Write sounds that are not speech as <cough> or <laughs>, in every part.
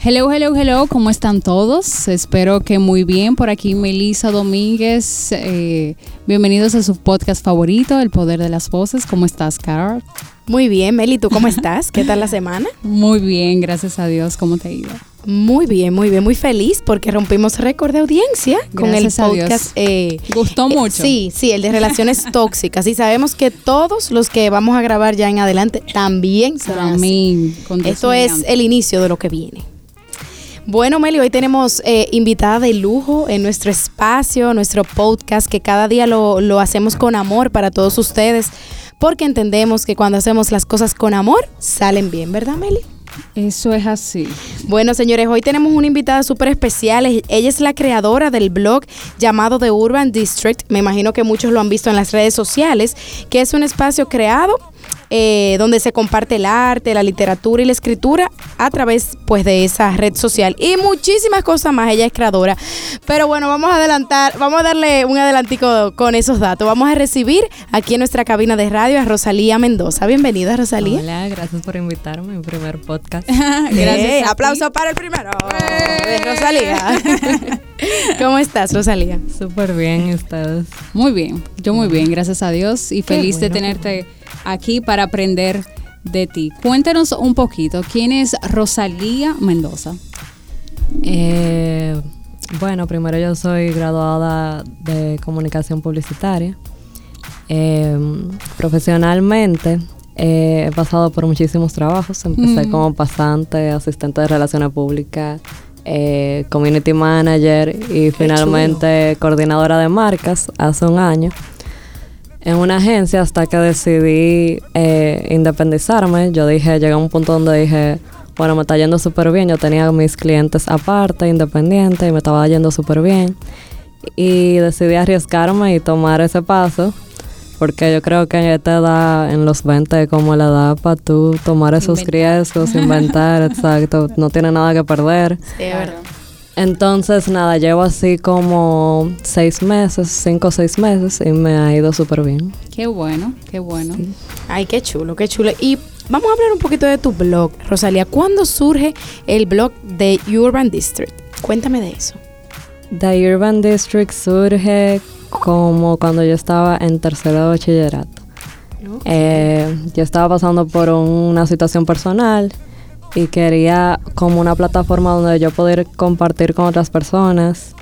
Hello, hello, hello, ¿cómo están todos? Espero que muy bien. Por aquí Melisa Domínguez. Eh, bienvenidos a su podcast favorito, El Poder de las Voces. ¿Cómo estás, Carol? Muy bien, Meli, ¿tú cómo <laughs> estás? ¿Qué tal la semana? Muy bien, gracias a Dios. ¿Cómo te ha ido? Muy bien, muy bien, muy feliz porque rompimos récord de audiencia con el podcast. Eh, Gustó mucho. sí, sí, el de relaciones <laughs> tóxicas. Y sabemos que todos los que vamos a grabar ya en adelante también serán así. Esto es el inicio de lo que viene. Bueno, Meli, hoy tenemos eh, invitada de lujo en nuestro espacio, nuestro podcast, que cada día lo, lo hacemos con amor para todos ustedes, porque entendemos que cuando hacemos las cosas con amor, salen bien, ¿verdad, Meli? Eso es así. Bueno, señores, hoy tenemos una invitada súper especial. Ella es la creadora del blog llamado The Urban District. Me imagino que muchos lo han visto en las redes sociales, que es un espacio creado eh, donde se comparte el arte, la literatura y la escritura a través pues de esa red social y muchísimas cosas más. Ella es creadora. Pero bueno, vamos a adelantar, vamos a darle un adelantico con esos datos. Vamos a recibir aquí en nuestra cabina de radio a Rosalía Mendoza. Bienvenida, Rosalía. Hola, gracias por invitarme a mi primer podcast. <laughs> gracias. aplauso para el primero de Rosalía. <laughs> ¿Cómo estás, Rosalía? Súper bien, ustedes. Muy bien, yo muy bien, gracias a Dios y feliz de tenerte aquí para aprender de ti. Cuéntanos un poquito, ¿quién es Rosalía Mendoza? Eh, bueno, primero yo soy graduada de comunicación publicitaria. Em, profesionalmente he pasado por muchísimos trabajos. Empecé mm. como pasante, asistente de relaciones públicas, eh, community manager y finalmente coordinadora de marcas hace un año en una agencia hasta que decidí eh, independizarme. Yo dije, llegué a un punto donde dije, bueno, me está yendo súper bien. Yo tenía mis clientes aparte, independientes, y me estaba yendo súper bien. Y decidí arriesgarme y tomar ese paso. Porque yo creo que a esta edad, en los 20, como la edad para tú tomar esos riesgos, inventar, <laughs> exacto, no tiene nada que perder. Sí, verdad. Entonces, nada, llevo así como seis meses, cinco o seis meses y me ha ido súper bien. Qué bueno, qué bueno. Ay, qué chulo, qué chulo. Y vamos a hablar un poquito de tu blog, Rosalía. ¿Cuándo surge el blog de Urban District? Cuéntame de eso. The Urban District surge como cuando yo estaba en tercero de bachillerato. Eh, yo estaba pasando por una situación personal y quería como una plataforma donde yo poder compartir con otras personas.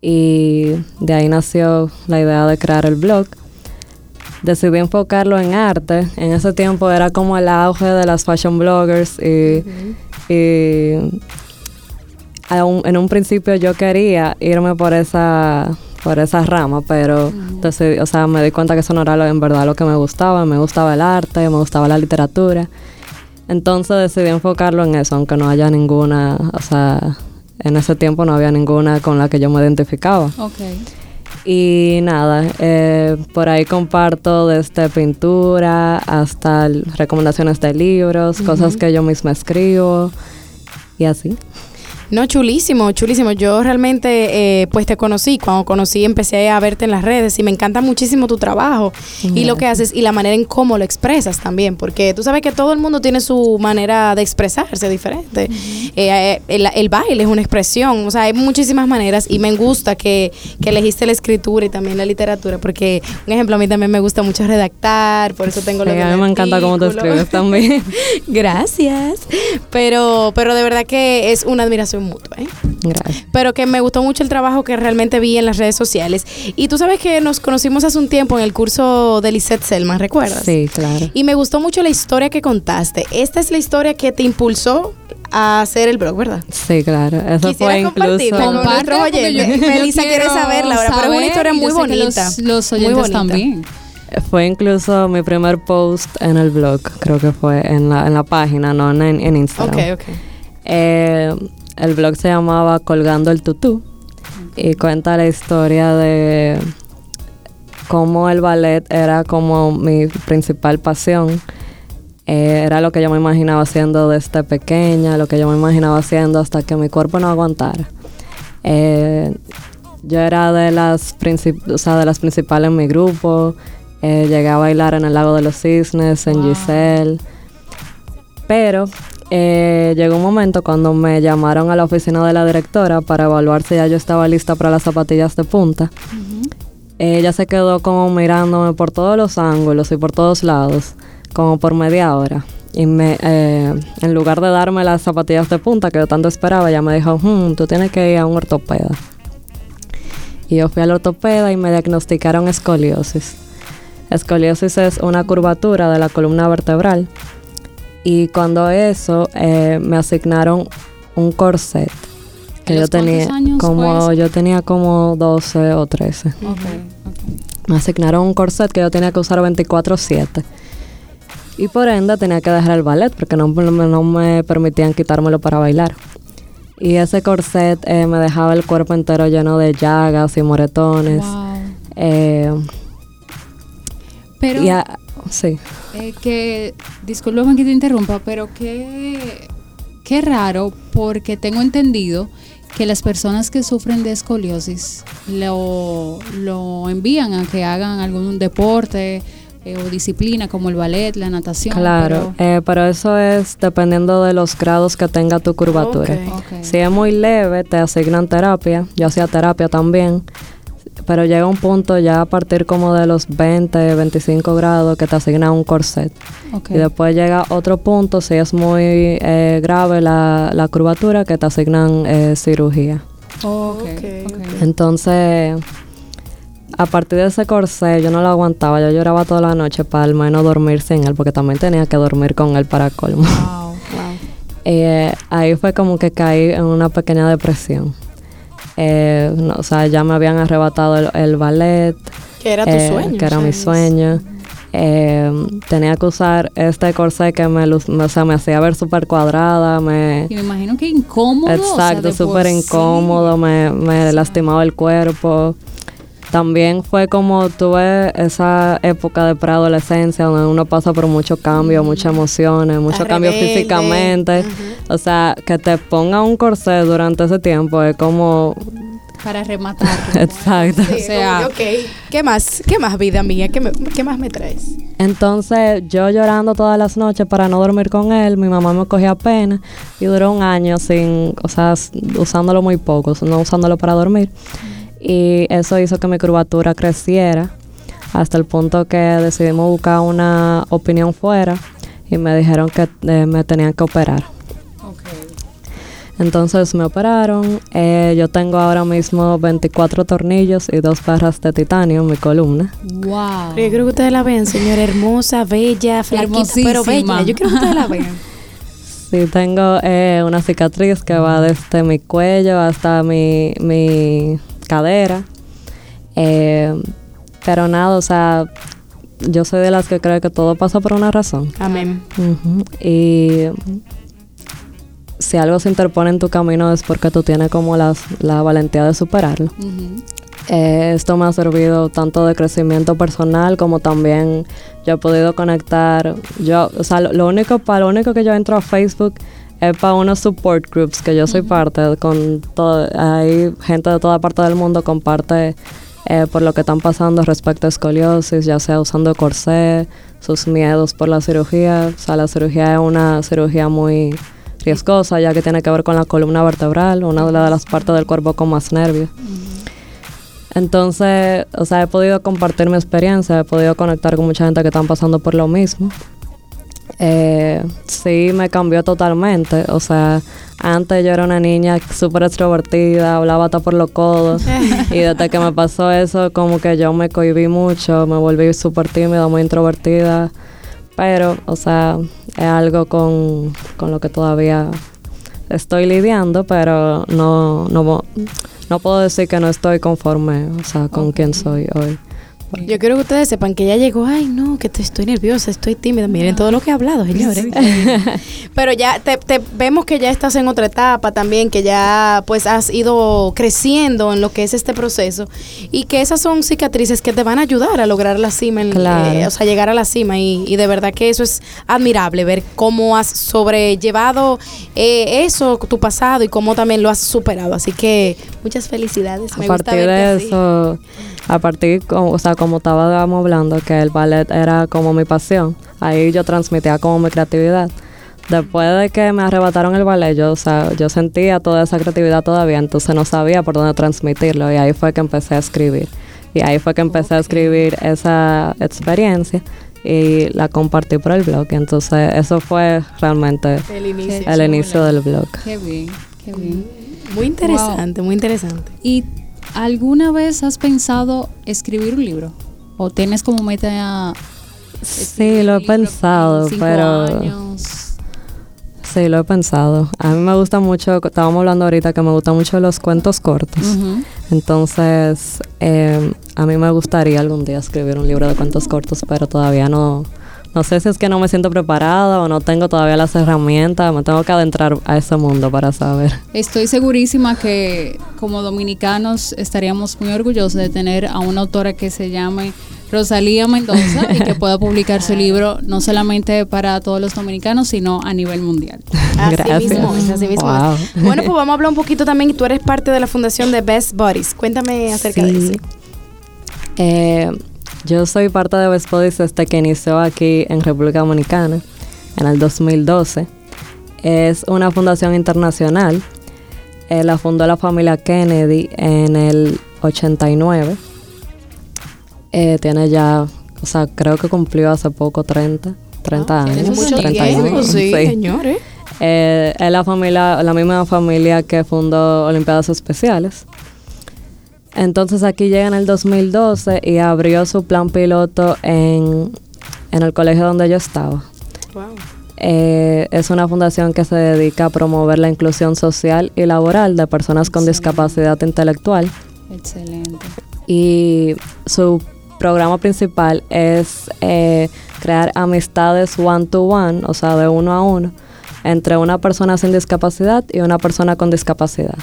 Y de ahí nació la idea de crear el blog. Decidí enfocarlo en arte. En ese tiempo era como el auge de las fashion bloggers y, en un principio yo quería irme por esa por esa rama, pero entonces, o sea, me di cuenta que eso no era en verdad lo que me gustaba, me gustaba el arte, me gustaba la literatura entonces decidí enfocarlo en eso, aunque no haya ninguna, o sea, en ese tiempo no había ninguna con la que yo me identificaba. Okay. Y nada, eh, por ahí comparto desde pintura hasta recomendaciones de libros, cosas que yo misma escribo y así. No, chulísimo, chulísimo. Yo realmente, eh, pues te conocí. Cuando conocí, empecé a verte en las redes y me encanta muchísimo tu trabajo y lo que haces y la manera en cómo lo expresas también, porque tú sabes que todo el mundo tiene su manera de expresarse diferente. Eh, eh, el, baile es una expresión, o sea, hay muchísimas maneras y me gusta que, que, elegiste la escritura y también la literatura, porque, un ejemplo, a mí también me gusta mucho redactar, por eso tengo sí, A mí me encanta cómo te escribes también. <laughs> Gracias. Pero, pero de verdad que es una admiración mutua. ¿eh? Gracias. Pero que me gustó mucho el trabajo que realmente vi en las redes sociales. Y tú sabes que nos conocimos hace un tiempo en el curso de Lisette Selman, ¿recuerdas? Sí, claro. Y me gustó mucho la historia que contaste. Esta es la historia que te impulsó a hacer el blog, ¿verdad? Sí, claro. Eso fue incluso. Nuestros oyentes. Melissa quiere saberla ahora, pero es una historia muy bonita. Los, oyentes también. Fue incluso mi primer post en el blog, creo que fue en la, en la página, no en, en Instagram. Ok, ok. Eh, el blog se llamaba Colgando el Tutú y cuenta la historia de cómo el ballet era como mi principal pasión. Eh, era lo que yo me imaginaba haciendo desde pequeña, lo que yo me imaginaba haciendo hasta que mi cuerpo no aguantara. Eh, yo era de las, o sea, de las principales en mi grupo. Eh, llegué a bailar en el Lago de los Cisnes, en Giselle. Pero eh, llegó un momento cuando me llamaron a la oficina de la directora para evaluar si ya yo estaba lista para las zapatillas de punta. Ella se quedó como mirándome por todos los ángulos y por todos lados, como por media hora. Y me, eh, en lugar de darme las zapatillas de punta que yo tanto esperaba, ella me dijo, "Hmm, tú tienes que ir a un ortopeda. Y yo fui al ortopeda y me diagnosticaron escoliosis. Escoliosis es una curvatura de la columna vertebral. Y cuando eso, eh, me asignaron un corset. ¿A Que yo tenía años como yo tenía como 12 o 13. Ok, ok. Me asignaron un corset que yo tenía que usar 24/7. Y por ende tenía que dejar el ballet porque no, no me permitían quitármelo para bailar. Y ese corset eh, me dejaba el cuerpo entero lleno de llagas y moretones. Wow. Eh, Pero y a- sí. eh, que, que te interrumpa, pero qué, qué raro, porque tengo entendido que las personas que sufren de escoliosis lo, lo envían a que hagan algún deporte eh, o disciplina como el ballet, la natación. Claro, pero- eh, pero eso es dependiendo de los grados que tenga tu curvatura. Si es muy leve, te asignan terapia. Yo hacía terapia también. Pero llega un punto ya a partir como de los 20, 25 grados que te asignan un corset. Y después llega otro punto, si es muy eh, grave la, la curvatura, que te asignan eh, cirugía. Ok, Ok, ok. Entonces, a partir de ese corset yo no lo aguantaba. Yo lloraba toda la noche para al menos dormir sin él, porque también tenía que dormir con él para colmo. Wow. Wow. <laughs> Eh, ahí fue como que caí en una pequeña depresión. Eh, no, o sea, ya me habían arrebatado el, el ballet, Que era tu eh, sueño. que era mi sueño. Eh, tenía que usar este corset que me, o sea, me hacía ver súper cuadrada, me... Y me imagino que incómodo. o Exacto, por súper incómodo, me, me lastimaba el cuerpo. También fue como tuve esa época de preadolescencia donde uno pasa por mucho cambio, muchas emociones, mucho cambio rebelde. físicamente. O sea, que te ponga un corset durante ese tiempo es como... Para rematar. <laughs> Exacto. Sí, O sea- como que, ok, ¿qué más? ¿Qué más, vida mía? ¿Qué, me- qué más me traes? Entonces yo llorando todas las noches para no dormir con él, mi mamá me cogía pena y duró un año sin, o sea, usándolo muy poco, no usándolo para dormir. Y eso hizo que mi curvatura creciera hasta el punto que decidimos buscar una opinión fuera y me dijeron que eh, me tenían que operar. Ok. Entonces me operaron, eh, yo tengo ahora mismo 24 tornillos y dos barras de titanio en mi columna. Wow. Pero yo quiero que ustedes la vean, señora hermosa, bella, flaquita, pero bella. Yo quiero que ustedes la vean. <laughs> Sí, tengo eh, una cicatriz que va desde mi cuello hasta mi, mi cadera. Eh, pero nada, o sea, yo soy de las que cree que todo pasa por una razón. Amén. Y si algo se interpone en tu camino es porque tú tienes como las, la valentía de superarlo. Eh, esto me ha servido tanto de crecimiento personal como también yo he podido conectar. Yo, o sea, lo, lo único para lo único que yo entro a Facebook es para unos support groups que yo soy parte con todo. Hay gente de toda parte del mundo comparte eh, por lo que están pasando respecto a escoliosis, ya sea usando corsé, sus miedos por la cirugía. O sea, la cirugía es una cirugía muy riesgosa ya que tiene que ver con la columna vertebral, una de las partes del cuerpo con más nervios. Entonces, o sea, he podido compartir mi experiencia, he podido conectar con mucha gente que están pasando por lo mismo. Eh, sí, me cambió totalmente. O sea, antes yo era una niña súper extrovertida, hablaba hasta por los codos. <laughs> y desde que me pasó eso, como que yo me cohibí mucho, me volví súper tímida, muy introvertida. Pero, o sea, es algo con, con lo que todavía estoy lidiando, pero no, no, no puedo decir que no estoy conforme, o sea, con quien soy hoy. Yo quiero que ustedes sepan que ella llegó, ay no, que te- estoy nerviosa, estoy tímida. Miren todo lo que he hablado, señores. <laughs> Pero ya te, te- vemos que ya estás en otra etapa también, que ya pues has ido creciendo en lo que es este proceso y que esas son cicatrices que te van a ayudar a lograr la cima, en- Claro. eh, o sea, llegar a la cima y, y de verdad que eso es admirable, ver cómo has sobrellevado eh, eso, tu pasado y cómo también lo has superado. Así que muchas felicidades. A Me gusta partir verte de así. eso, a partir, o sea, como estábamos hablando, que el ballet era como mi pasión, ahí yo transmitía como mi creatividad. Después de que me arrebataron el ballet, yo, o sea, yo sentía toda esa creatividad todavía, entonces no sabía por dónde transmitirlo y ahí fue que empecé a escribir. Y ahí fue que empecé a escribir esa experiencia y la compartí por el blog. Entonces eso fue realmente El inicio. el inicio del blog. Qué bien, qué bien. Muy interesante, muy interesante. ¿Y alguna vez has pensado escribir un libro? ¿O tienes como meta Sí, lo he pensado, pero... años? Sí, lo he pensado. A mí me gusta mucho, estábamos hablando ahorita que me gustan mucho los cuentos cortos. Entonces, eh, a mí me gustaría algún día escribir un libro de cuentos cortos, pero todavía no, no sé si es que no me siento preparada o no tengo todavía las herramientas. Me tengo que adentrar a ese mundo para saber. Estoy segurísima que como dominicanos estaríamos muy orgullosos de tener a una autora que se llame Rosalía Mendoza y que pueda publicar su <laughs> libro no solamente para todos los dominicanos, sino a nivel mundial. Así Gracias. mismo es, así mismo es. Bueno, pues vamos a hablar un poquito también. Tú eres parte de la fundación de Best Buddies. Cuéntame acerca de eso. Eh, yo soy parte de Best Buddies desde que inició aquí en República Dominicana en el 2012. Es una fundación internacional. Eh, la fundó la familia Kennedy en el 89. Eh, tiene ya, o sea, creo que cumplió hace poco 30, 30 Ah, años. mucho 31, tiempo, sí, sí. señores. Eh, es la familia, la misma familia que fundó Olimpiadas Especiales. Entonces aquí llega en el 2012 y abrió su plan piloto en, en el colegio donde yo estaba. Wow. Eh, es una fundación que se dedica a promover la inclusión social y laboral de personas con discapacidad intelectual Excelente. y su programa principal es eh, crear amistades one to one, o sea, de uno a uno, entre una persona sin discapacidad y una persona con discapacidad.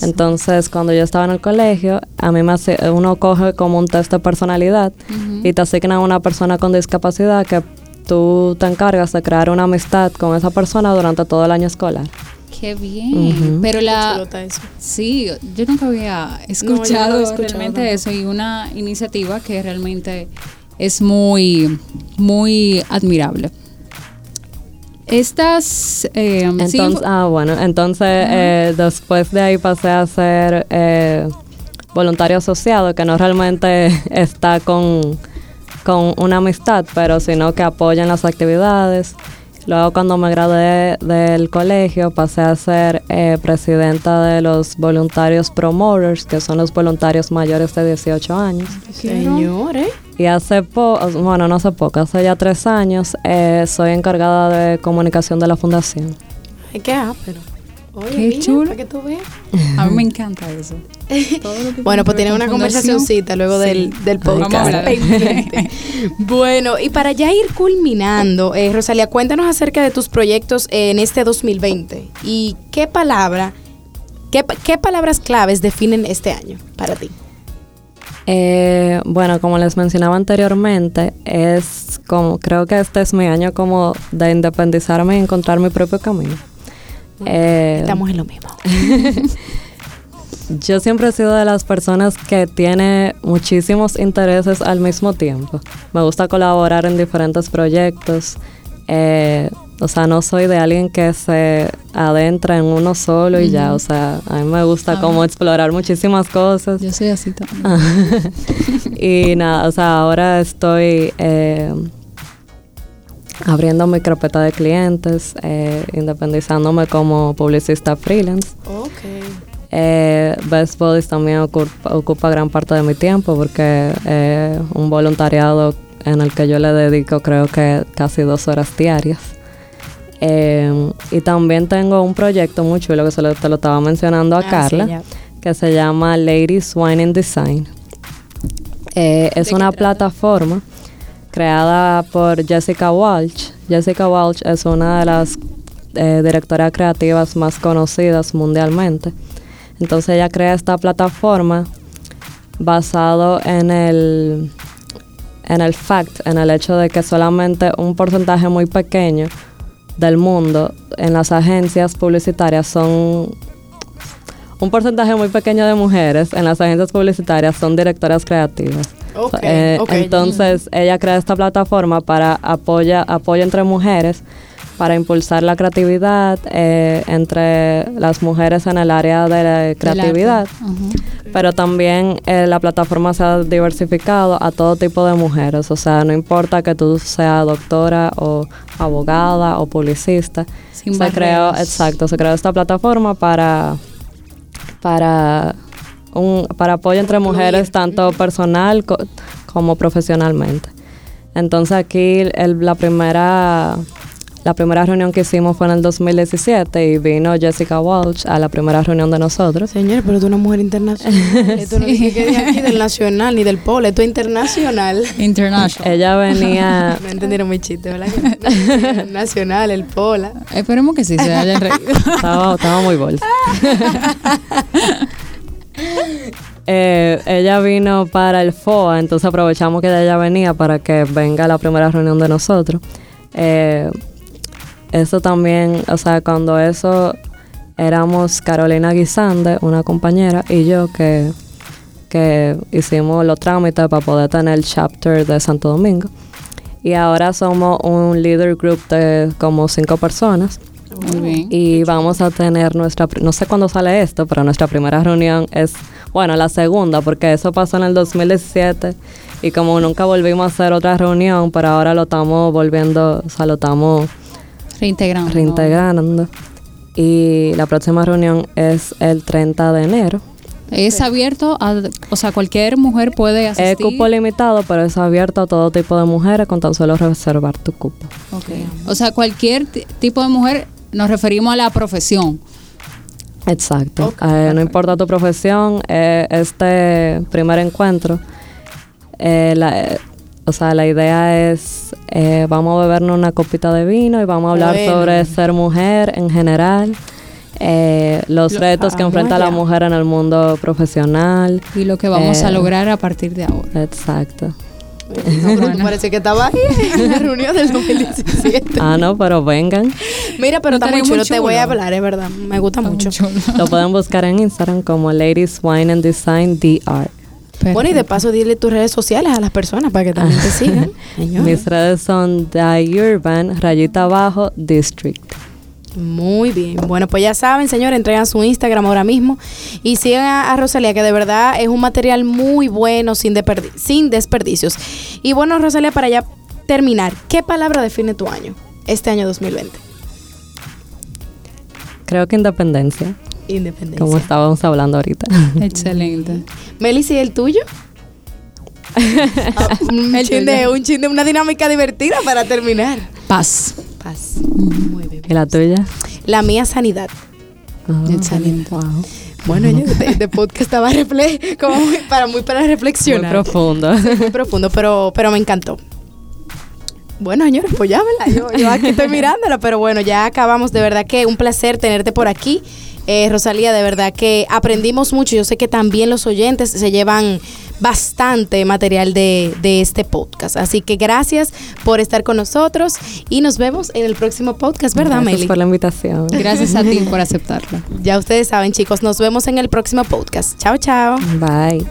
Entonces, cuando yo estaba en el colegio, a mí me hace, uno coge como un test de personalidad y te asigna a una persona con discapacidad que tú te encargas de crear una amistad con esa persona durante todo el año escolar. Qué bien. Pero la eso. sí, yo nunca había escuchado, no realmente eso y una iniciativa que realmente es muy muy admirable. Estas eh, sí, ah, bueno, entonces eh, después de ahí pasé a ser eh, voluntario asociado, que no realmente <laughs> está con, con una amistad, pero sino que apoya en las actividades. Luego cuando me gradué del colegio pasé a ser eh, presidenta de los voluntarios promoters, que son los voluntarios mayores de 18 años. Señores. Y hace poco, bueno, no hace poco, hace ya tres años, eh, soy encargada de comunicación de la fundación. Qué ápero. Oye, Qué mira, chulo. para que tú veas. a mí me encanta eso. <laughs> Todo lo que Bueno, pues tiene tienen una conversacioncita luego Sí. del, del Vamos a podcast. <laughs> bueno, y para ya ir culminando, eh, Rosalía, cuéntanos acerca de tus proyectos en este 2020 y qué palabra, qué, qué palabras claves definen este año para ti. Eh, bueno, como les mencionaba anteriormente, es como, creo que este es mi año como de independizarme y encontrar mi propio camino. Eh, Estamos en lo mismo. <laughs> Yo siempre he sido de las personas que tiene muchísimos intereses al mismo tiempo. Me gusta colaborar en diferentes proyectos. Eh, o sea, no soy de alguien que se adentra en uno solo y ya. O sea, a mí me gusta Ah. como explorar muchísimas cosas. Yo soy así también. <laughs> Y nada, o sea, ahora estoy eh, abriendo mi carpeta de clientes, eh, independizándome como publicista freelance. Ok. Eh, Best Buddies también ocupa, ocupa gran parte de mi tiempo porque es un voluntariado en el que yo le dedico creo que casi dos horas diarias. Eh, y también tengo un proyecto muy chulo que se lo, te lo estaba mencionando a Ah, Carla, que se llama Ladies Wine and Design. Eh, es una trata? plataforma creada por Jessica Walsh. Jessica Walsh es una de las eh, directoras creativas más conocidas mundialmente. Entonces ella crea esta plataforma basado en el en el fact, en el hecho de que solamente un porcentaje muy pequeño del mundo en las agencias publicitarias son un porcentaje muy pequeño de mujeres en las agencias publicitarias son directoras creativas. Eh, ok. Entonces ella crea esta plataforma para apoya, apoyo entre mujeres para impulsar la creatividad eh, entre las mujeres en el área de la creatividad. Pero también eh, la plataforma se ha diversificado a todo tipo de mujeres. O sea, no importa que tú seas doctora o abogada o publicista. se creó, exacto, se creó esta plataforma para, para, un, para apoyo entre mujeres, tanto personal como profesionalmente. Entonces aquí la primera la primera reunión que hicimos fue en el 2017 y vino Jessica Walsh a la primera reunión de nosotros. Señor, pero tú eres una mujer internacional. <laughs> Esto no es que aquí del nacional ni del polo, esto es internacional. International. Ella venía... <laughs> no entendieron mi chiste, ¿verdad? nacional, el pola. Esperemos que sí se hayan reído. <laughs> estaba, estaba muy bolsa. Eh, ella vino para el FOA, entonces aprovechamos que ella venía para que venga a la primera reunión de nosotros. Eh, eso también, o sea, cuando eso éramos Carolina Guisande, una compañera, y yo que, que hicimos los trámites para poder tener el chapter de Santo Domingo. Y ahora somos un leader group de como cinco personas. Muy bien. Y vamos a tener nuestra, no sé cuándo sale esto, pero nuestra primera reunión es, bueno, la segunda, porque eso pasó en el 2017 y como nunca volvimos a hacer otra reunión, pero ahora lo estamos volviendo, o sea, lo estamos Reintegrando. Reintegrando. Y la próxima reunión es el 30 de enero. Es abierto a, o sea, cualquier mujer puede asistir. Es cupo limitado, pero es abierto a todo tipo de mujeres con tan solo reservar tu cupo. Okay. O sea, cualquier tipo de mujer, nos referimos a la profesión. Exacto. Eh, no importa tu profesión, eh, este primer encuentro, eh, la, o sea, la idea es, eh, vamos a bebernos una copita de vino y vamos a hablar sobre ser mujer en general, eh, los retos que enfrenta la mujer en el mundo profesional. Y lo que vamos a eh, lograr a partir de ahora. Exacto. <laughs> parece que estaba ahí en la reunión del 2017. Ah, no, pero vengan. Mira, pero está muy chulo, te voy a hablar, es verdad. Me gusta mucho. Lo pueden buscar en Instagram como Ladies Wine and Design DR. Bueno, y de paso dile tus redes sociales a las personas para que también te sigan. <laughs> Mis redes son The Urban, rayita abajo, District. Muy bien. Bueno, pues ya saben, señores, entregan su Instagram ahora mismo y sigan a, Rosalía, que de verdad es un material muy bueno, sin, sin desperdicios. Y bueno, Rosalía, para ya terminar, ¿qué palabra define tu año, este año 2020? Creo que independencia. Independencia. Como estábamos hablando ahorita. <laughs> Excelente. Melis, ¿y el tuyo? Ah, <laughs> un, chinde, un chinde, una dinámica divertida para terminar. Paz. Paz. Muy bien. ¿Y la tuya? La mía, sanidad. Oh, Excelente. Bueno, yo de, <laughs> podcast estaba como para muy para reflexionar. Muy profundo. muy profundo, pero, pero me encantó. Bueno, señores, pues ya, Yo, yo aquí estoy mirándola, pero bueno, ya acabamos. De verdad que un placer tenerte por aquí. Eh, Rosalía, de verdad que aprendimos mucho. Yo sé que también los oyentes se llevan bastante material de, este podcast. Así que gracias por estar con nosotros y nos vemos en el próximo podcast, ¿verdad, Gracias por la invitación. Gracias a ti <laughs> por aceptarlo. Ya ustedes saben, chicos, nos vemos en el próximo podcast. Chao, chao. Bye.